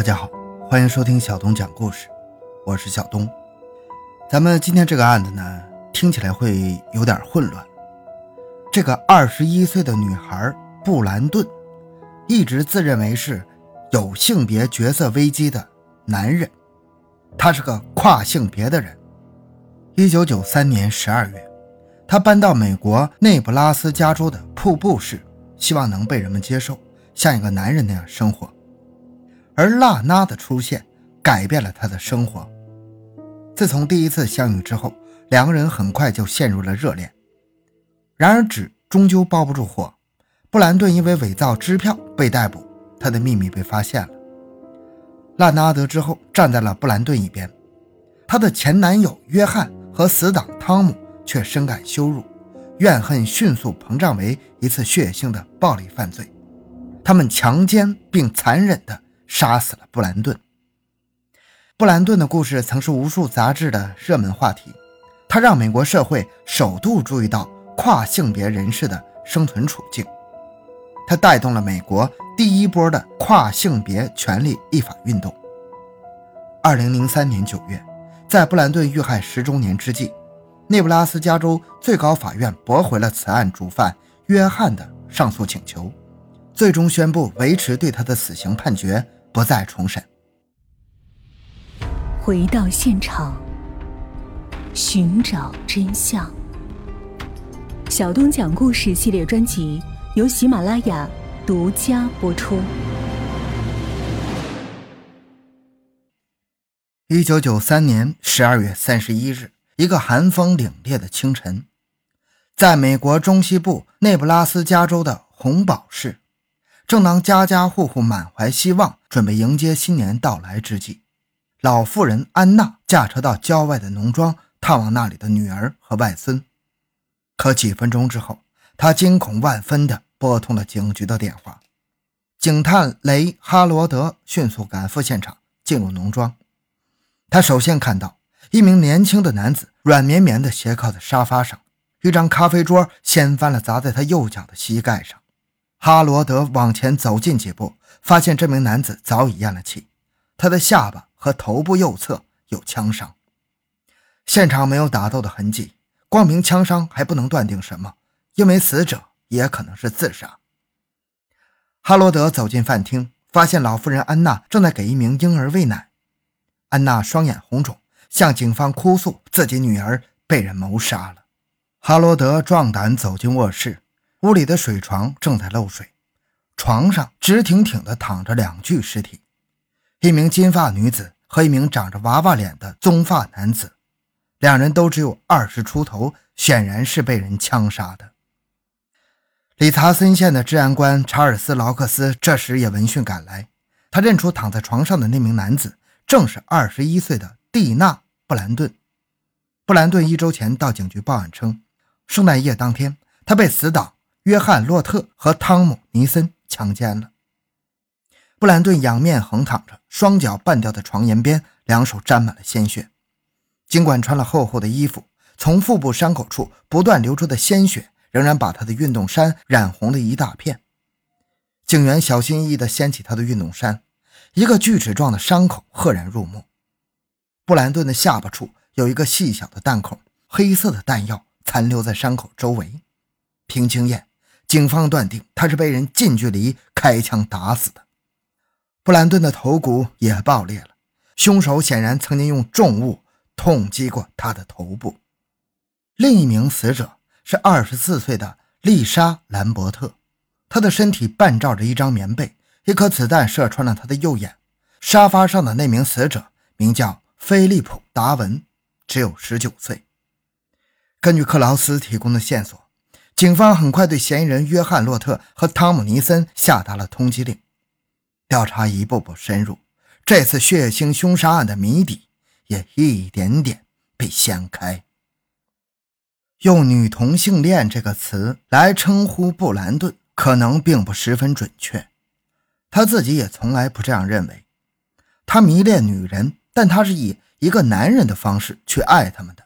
大家好，欢迎收听小东讲故事，我是小东。咱们今天这个案子呢，听起来会有点混乱。这个二十一岁的女孩布兰顿，一直自认为是有性别角色危机的男人，他是个跨性别的人。一九九三年十二月，他搬到美国内布拉斯加州的瀑布市，希望能被人们接受，像一个男人那样生活。而娜娜的出现改变了他的生活。自从第一次相遇之后，两个人很快就陷入了热恋。然而纸终究包不住火，布兰顿因为伪造支票被逮捕，他的秘密被发现了。娜娜得知后站在了布兰顿一边，她的前男友约翰和死党汤姆却深感羞辱，怨恨迅速膨胀为一次血腥的暴力犯罪，他们强奸并残忍地。杀死了布兰顿。布兰顿的故事曾是无数杂志的热门话题，他让美国社会首度注意到跨性别人士的生存处境，他带动了美国第一波的跨性别权利立法运动。二零零三年九月，在布兰顿遇害十周年之际，内布拉斯加州最高法院驳回了此案主犯约翰的上诉请求，最终宣布维持对他的死刑判决。不再重审。回到现场，寻找真相。小东讲故事系列专辑由喜马拉雅独家播出。一九九三年十二月三十一日，一个寒风凛冽的清晨，在美国中西部内布拉斯加州的红宝市。正当家家户户满怀希望，准备迎接新年到来之际，老妇人安娜驾车到郊外的农庄探望那里的女儿和外孙。可几分钟之后，她惊恐万分地拨通了警局的电话。警探雷哈罗德迅速赶赴现场，进入农庄。他首先看到一名年轻的男子软绵绵地斜靠在沙发上，一张咖啡桌掀翻了，砸在他右脚的膝盖上。哈罗德往前走近几步，发现这名男子早已咽了气，他的下巴和头部右侧有枪伤。现场没有打斗的痕迹，光凭枪伤还不能断定什么，因为死者也可能是自杀。哈罗德走进饭厅，发现老妇人安娜正在给一名婴儿喂奶。安娜双眼红肿，向警方哭诉自己女儿被人谋杀了。哈罗德壮胆走进卧室。屋里的水床正在漏水，床上直挺挺地躺着两具尸体，一名金发女子和一名长着娃娃脸的棕发男子，两人都只有二十出头，显然是被人枪杀的。理查森县的治安官查尔斯·劳克斯这时也闻讯赶来，他认出躺在床上的那名男子正是二十一岁的蒂娜·布兰顿。布兰顿一周前到警局报案称，圣诞夜当天他被死党。约翰·洛特和汤姆·尼森强奸了布兰顿，仰面横躺着，双脚绊掉在床沿边，两手沾满了鲜血。尽管穿了厚厚的衣服，从腹部伤口处不断流出的鲜血仍然把他的运动衫染红了一大片。警员小心翼翼地掀起他的运动衫，一个锯齿状的伤口赫然入目。布兰顿的下巴处有一个细小的弹孔，黑色的弹药残留在伤口周围。凭经验。警方断定他是被人近距离开枪打死的。布兰顿的头骨也爆裂了，凶手显然曾经用重物痛击过他的头部。另一名死者是二十四岁的丽莎·兰伯特，她的身体半罩着一张棉被，一颗子弹射穿了她的右眼。沙发上的那名死者名叫菲利普·达文，只有十九岁。根据克劳斯提供的线索。警方很快对嫌疑人约翰·洛特和汤姆·尼森下达了通缉令，调查一步步深入，这次血腥凶杀案的谜底也一点点被掀开。用“女同性恋”这个词来称呼布兰顿，可能并不十分准确，他自己也从来不这样认为。他迷恋女人，但他是以一个男人的方式去爱他们的，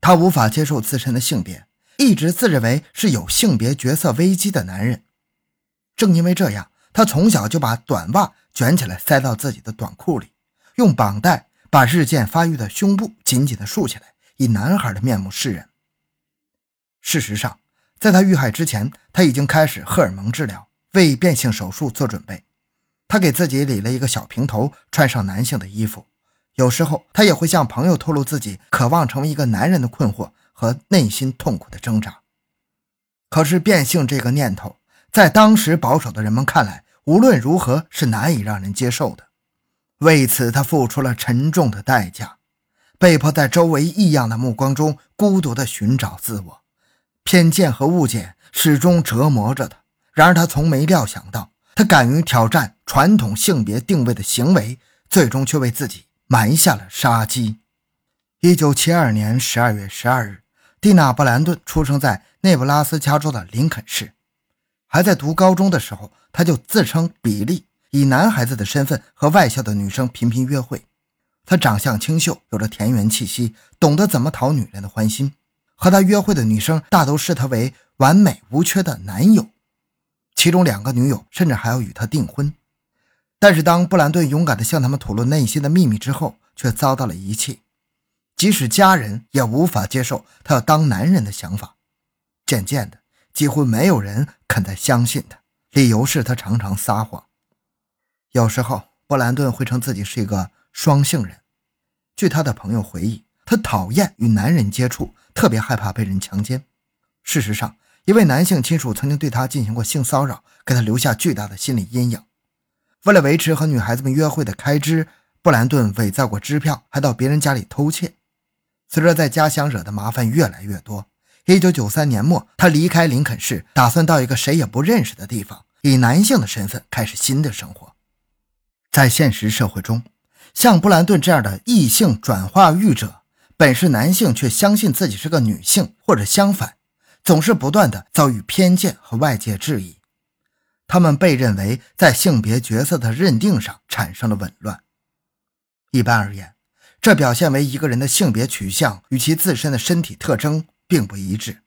他无法接受自身的性别。一直自认为是有性别角色危机的男人，正因为这样，他从小就把短袜卷起来塞到自己的短裤里，用绑带把日渐发育的胸部紧紧地竖起来，以男孩的面目示人。事实上，在他遇害之前，他已经开始荷尔蒙治疗，为变性手术做准备。他给自己理了一个小平头，穿上男性的衣服。有时候，他也会向朋友透露自己渴望成为一个男人的困惑和内心痛苦的挣扎。可是，变性这个念头，在当时保守的人们看来，无论如何是难以让人接受的。为此，他付出了沉重的代价，被迫在周围异样的目光中孤独地寻找自我。偏见和误解始终折磨着他。然而，他从没料想到，他敢于挑战传统性别定位的行为，最终却为自己。埋下了杀机。一九七二年十二月十二日，蒂娜·布兰顿出生在内布拉斯加州的林肯市。还在读高中的时候，他就自称比利，以男孩子的身份和外校的女生频频约会。他长相清秀，有着田园气息，懂得怎么讨女人的欢心。和他约会的女生大都视他为完美无缺的男友，其中两个女友甚至还要与他订婚。但是，当布兰顿勇敢地向他们吐露内心的秘密之后，却遭到了遗弃。即使家人也无法接受他要当男人的想法。渐渐的，几乎没有人肯再相信他，理由是他常常撒谎。有时候，布兰顿会称自己是一个双性人。据他的朋友回忆，他讨厌与男人接触，特别害怕被人强奸。事实上，一位男性亲属曾经对他进行过性骚扰，给他留下巨大的心理阴影。为了维持和女孩子们约会的开支，布兰顿伪造过支票，还到别人家里偷窃。随着在家乡惹的麻烦越来越多，1993年末，他离开林肯市，打算到一个谁也不认识的地方，以男性的身份开始新的生活。在现实社会中，像布兰顿这样的异性转化欲者，本是男性，却相信自己是个女性，或者相反，总是不断的遭遇偏见和外界质疑。他们被认为在性别角色的认定上产生了紊乱。一般而言，这表现为一个人的性别取向与其自身的身体特征并不一致。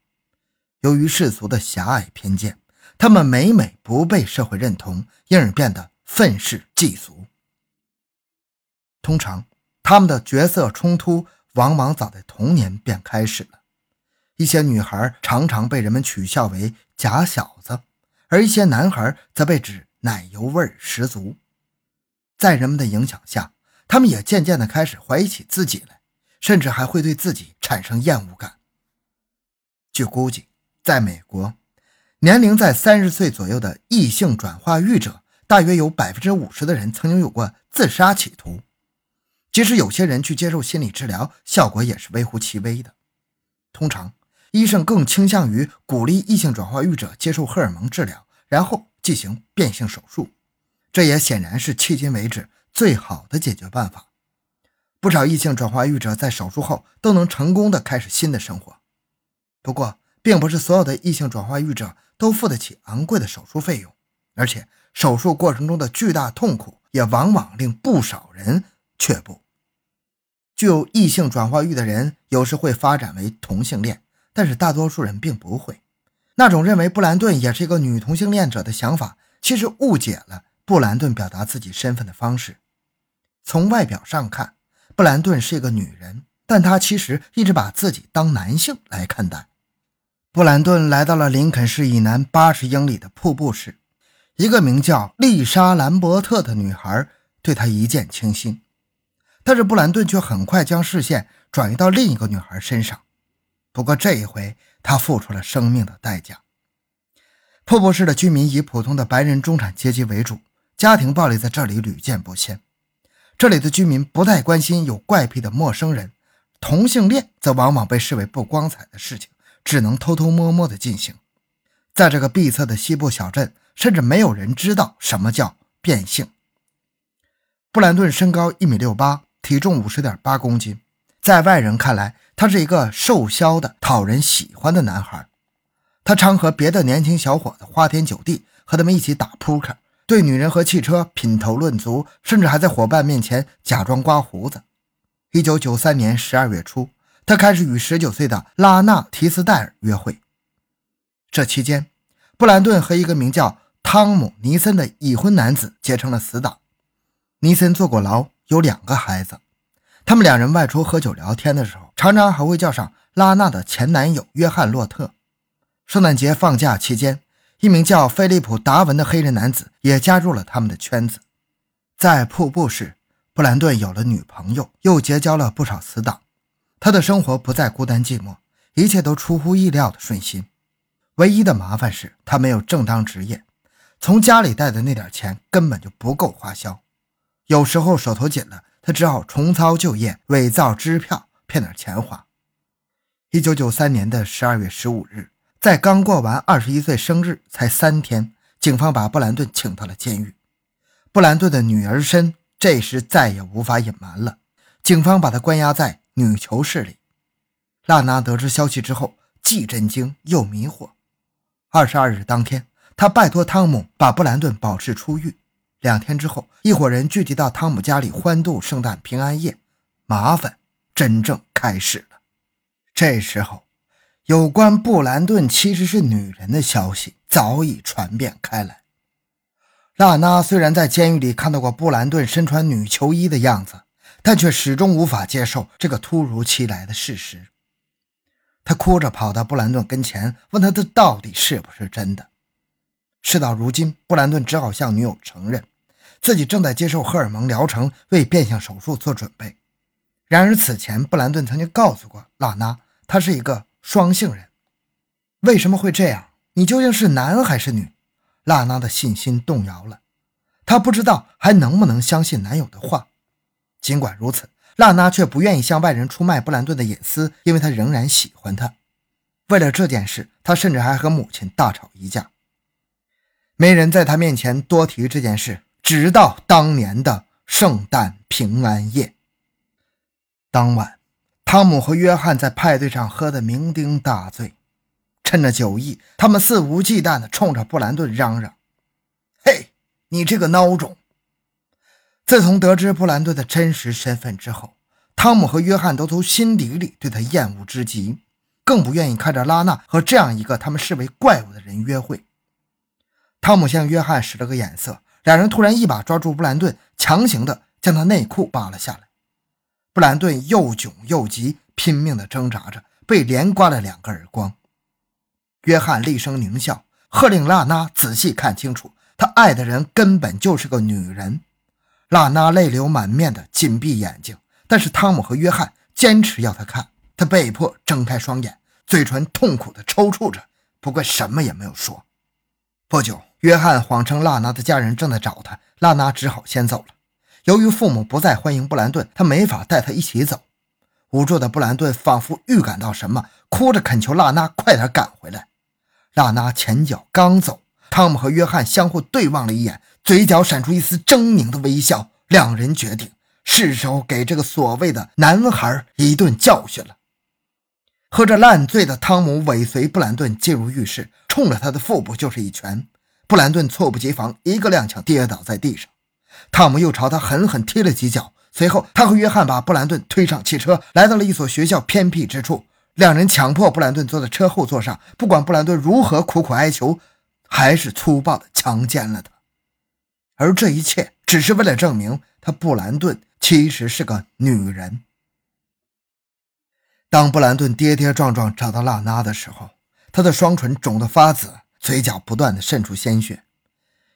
由于世俗的狭隘偏见，他们每每不被社会认同，因而变得愤世嫉俗。通常，他们的角色冲突往往早在童年便开始了。一些女孩常常被人们取笑为“假小子”。而一些男孩则被指奶油味十足，在人们的影响下，他们也渐渐地开始怀疑起自己来，甚至还会对自己产生厌恶感。据估计，在美国，年龄在三十岁左右的异性转化欲者，大约有百分之五十的人曾经有过自杀企图。即使有些人去接受心理治疗，效果也是微乎其微的。通常。医生更倾向于鼓励异性转化欲者接受荷尔蒙治疗，然后进行变性手术。这也显然是迄今为止最好的解决办法。不少异性转化欲者在手术后都能成功的开始新的生活。不过，并不是所有的异性转化欲者都付得起昂贵的手术费用，而且手术过程中的巨大痛苦也往往令不少人却步。具有异性转化欲的人有时会发展为同性恋。但是大多数人并不会，那种认为布兰顿也是一个女同性恋者的想法，其实误解了布兰顿表达自己身份的方式。从外表上看，布兰顿是一个女人，但她其实一直把自己当男性来看待。布兰顿来到了林肯市以南八十英里的瀑布市，一个名叫丽莎·兰伯特的女孩对他一见倾心，但是布兰顿却很快将视线转移到另一个女孩身上。不过这一回，他付出了生命的代价。瀑布市的居民以普通的白人中产阶级为主，家庭暴力在这里屡见不鲜。这里的居民不太关心有怪癖的陌生人，同性恋则往往被视为不光彩的事情，只能偷偷摸摸地进行。在这个闭塞的西部小镇，甚至没有人知道什么叫变性。布兰顿身高一米六八，体重五十点八公斤。在外人看来，他是一个瘦削的、讨人喜欢的男孩。他常和别的年轻小伙子花天酒地，和他们一起打扑克，对女人和汽车品头论足，甚至还在伙伴面前假装刮胡子。一九九三年十二月初，他开始与十九岁的拉纳·提斯戴尔约会。这期间，布兰顿和一个名叫。汤姆·尼森的已婚男子结成了死党。尼森坐过牢，有两个孩子。他们两人外出喝酒聊天的时候，常常还会叫上拉娜的前男友约翰·洛特。圣诞节放假期间，一名叫菲利普·达文的黑人男子也加入了他们的圈子。在瀑布市，布兰顿有了女朋友，又结交了不少死党。他的生活不再孤单寂寞，一切都出乎意料的顺心。唯一的麻烦是他没有正当职业，从家里带的那点钱根本就不够花销。有时候手头紧了，他只好重操旧业，伪造支票骗点钱花。一九九三年的十二月十五日，在刚过完二十一岁生日才三天，警方把布兰顿请到了监狱。布兰顿的女儿身这时再也无法隐瞒了，警方把他关押在女囚室里。娜娜得知消息之后，既震惊又迷惑。二十二日当天，他拜托汤姆把布兰顿保释出狱。两天之后，一伙人聚集到汤姆家里欢度圣诞平安夜，麻烦真正开始了。这时候，有关布兰顿其实是女人的消息早已传遍开来。娜娜虽然在监狱里看到过布兰顿身穿女囚衣的样子，但却始终无法接受这个突如其来的事实。她哭着跑到布兰顿跟前，问他这到底是不是真的。事到如今，布兰顿只好向女友承认。自己正在接受荷尔蒙疗程，为变性手术做准备。然而此前，布兰顿曾经告诉过拉娜，他是一个双性人。为什么会这样？你究竟是男还是女？娜娜的信心动摇了，她不知道还能不能相信男友的话。尽管如此，娜娜却不愿意向外人出卖布兰顿的隐私，因为她仍然喜欢他。为了这件事，她甚至还和母亲大吵一架。没人在她面前多提这件事。直到当年的圣诞平安夜，当晚，汤姆和约翰在派对上喝得酩酊大醉，趁着酒意，他们肆无忌惮地冲着布兰顿嚷嚷：“嘿，你这个孬种！”自从得知布兰顿的真实身份之后，汤姆和约翰都从心底里对他厌恶之极，更不愿意看着拉娜和这样一个他们视为怪物的人约会。汤姆向约翰使了个眼色。两人突然一把抓住布兰顿，强行的将他内裤扒了下来。布兰顿又窘又急，拼命的挣扎着，被连刮了两个耳光。约翰厉声狞笑，喝令拉娜仔细看清楚，他爱的人根本就是个女人。拉娜泪流满面的紧闭眼睛，但是汤姆和约翰坚持要他看，他被迫睁开双眼，嘴唇痛苦的抽搐着，不过什么也没有说。不久。约翰谎称娜娜的家人正在找他，娜娜只好先走了。由于父母不再欢迎布兰顿，他没法带他一起走。无助的布兰顿仿佛预感到什么，哭着恳求娜娜快点赶回来。娜娜前脚刚走，汤姆和约翰相互对望了一眼，嘴角闪出一丝狰狞的微笑。两人决定是时候给这个所谓的男孩一顿教训了。喝着烂醉的汤姆尾随布兰顿进入浴室，冲着他的腹部就是一拳。布兰顿猝不及防，一个踉跄跌倒在地上。汤姆又朝他狠狠踢了几脚。随后，他和约翰把布兰顿推上汽车，来到了一所学校偏僻之处。两人强迫布兰顿坐在车后座上，不管布兰顿如何苦苦哀求，还是粗暴地强奸了他。而这一切只是为了证明他布兰顿其实是个女人。当布兰顿跌跌撞撞找到娜娜的时候，他的双唇肿得发紫。嘴角不断的渗出鲜血，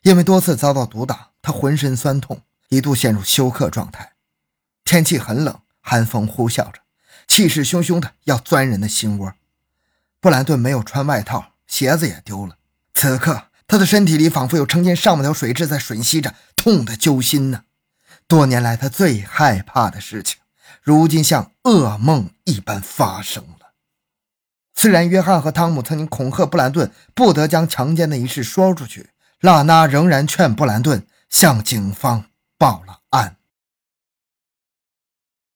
因为多次遭到毒打，他浑身酸痛，一度陷入休克状态。天气很冷，寒风呼啸着，气势汹汹的要钻人的心窝。布兰顿没有穿外套，鞋子也丢了。此刻，他的身体里仿佛有成千上万条水蛭在吮吸着，痛得揪心呢。多年来他最害怕的事情，如今像噩梦一般发生了。虽然约翰和汤姆曾经恐吓布兰顿不得将强奸的一事说出去，拉娜仍然劝布兰顿向警方报了案。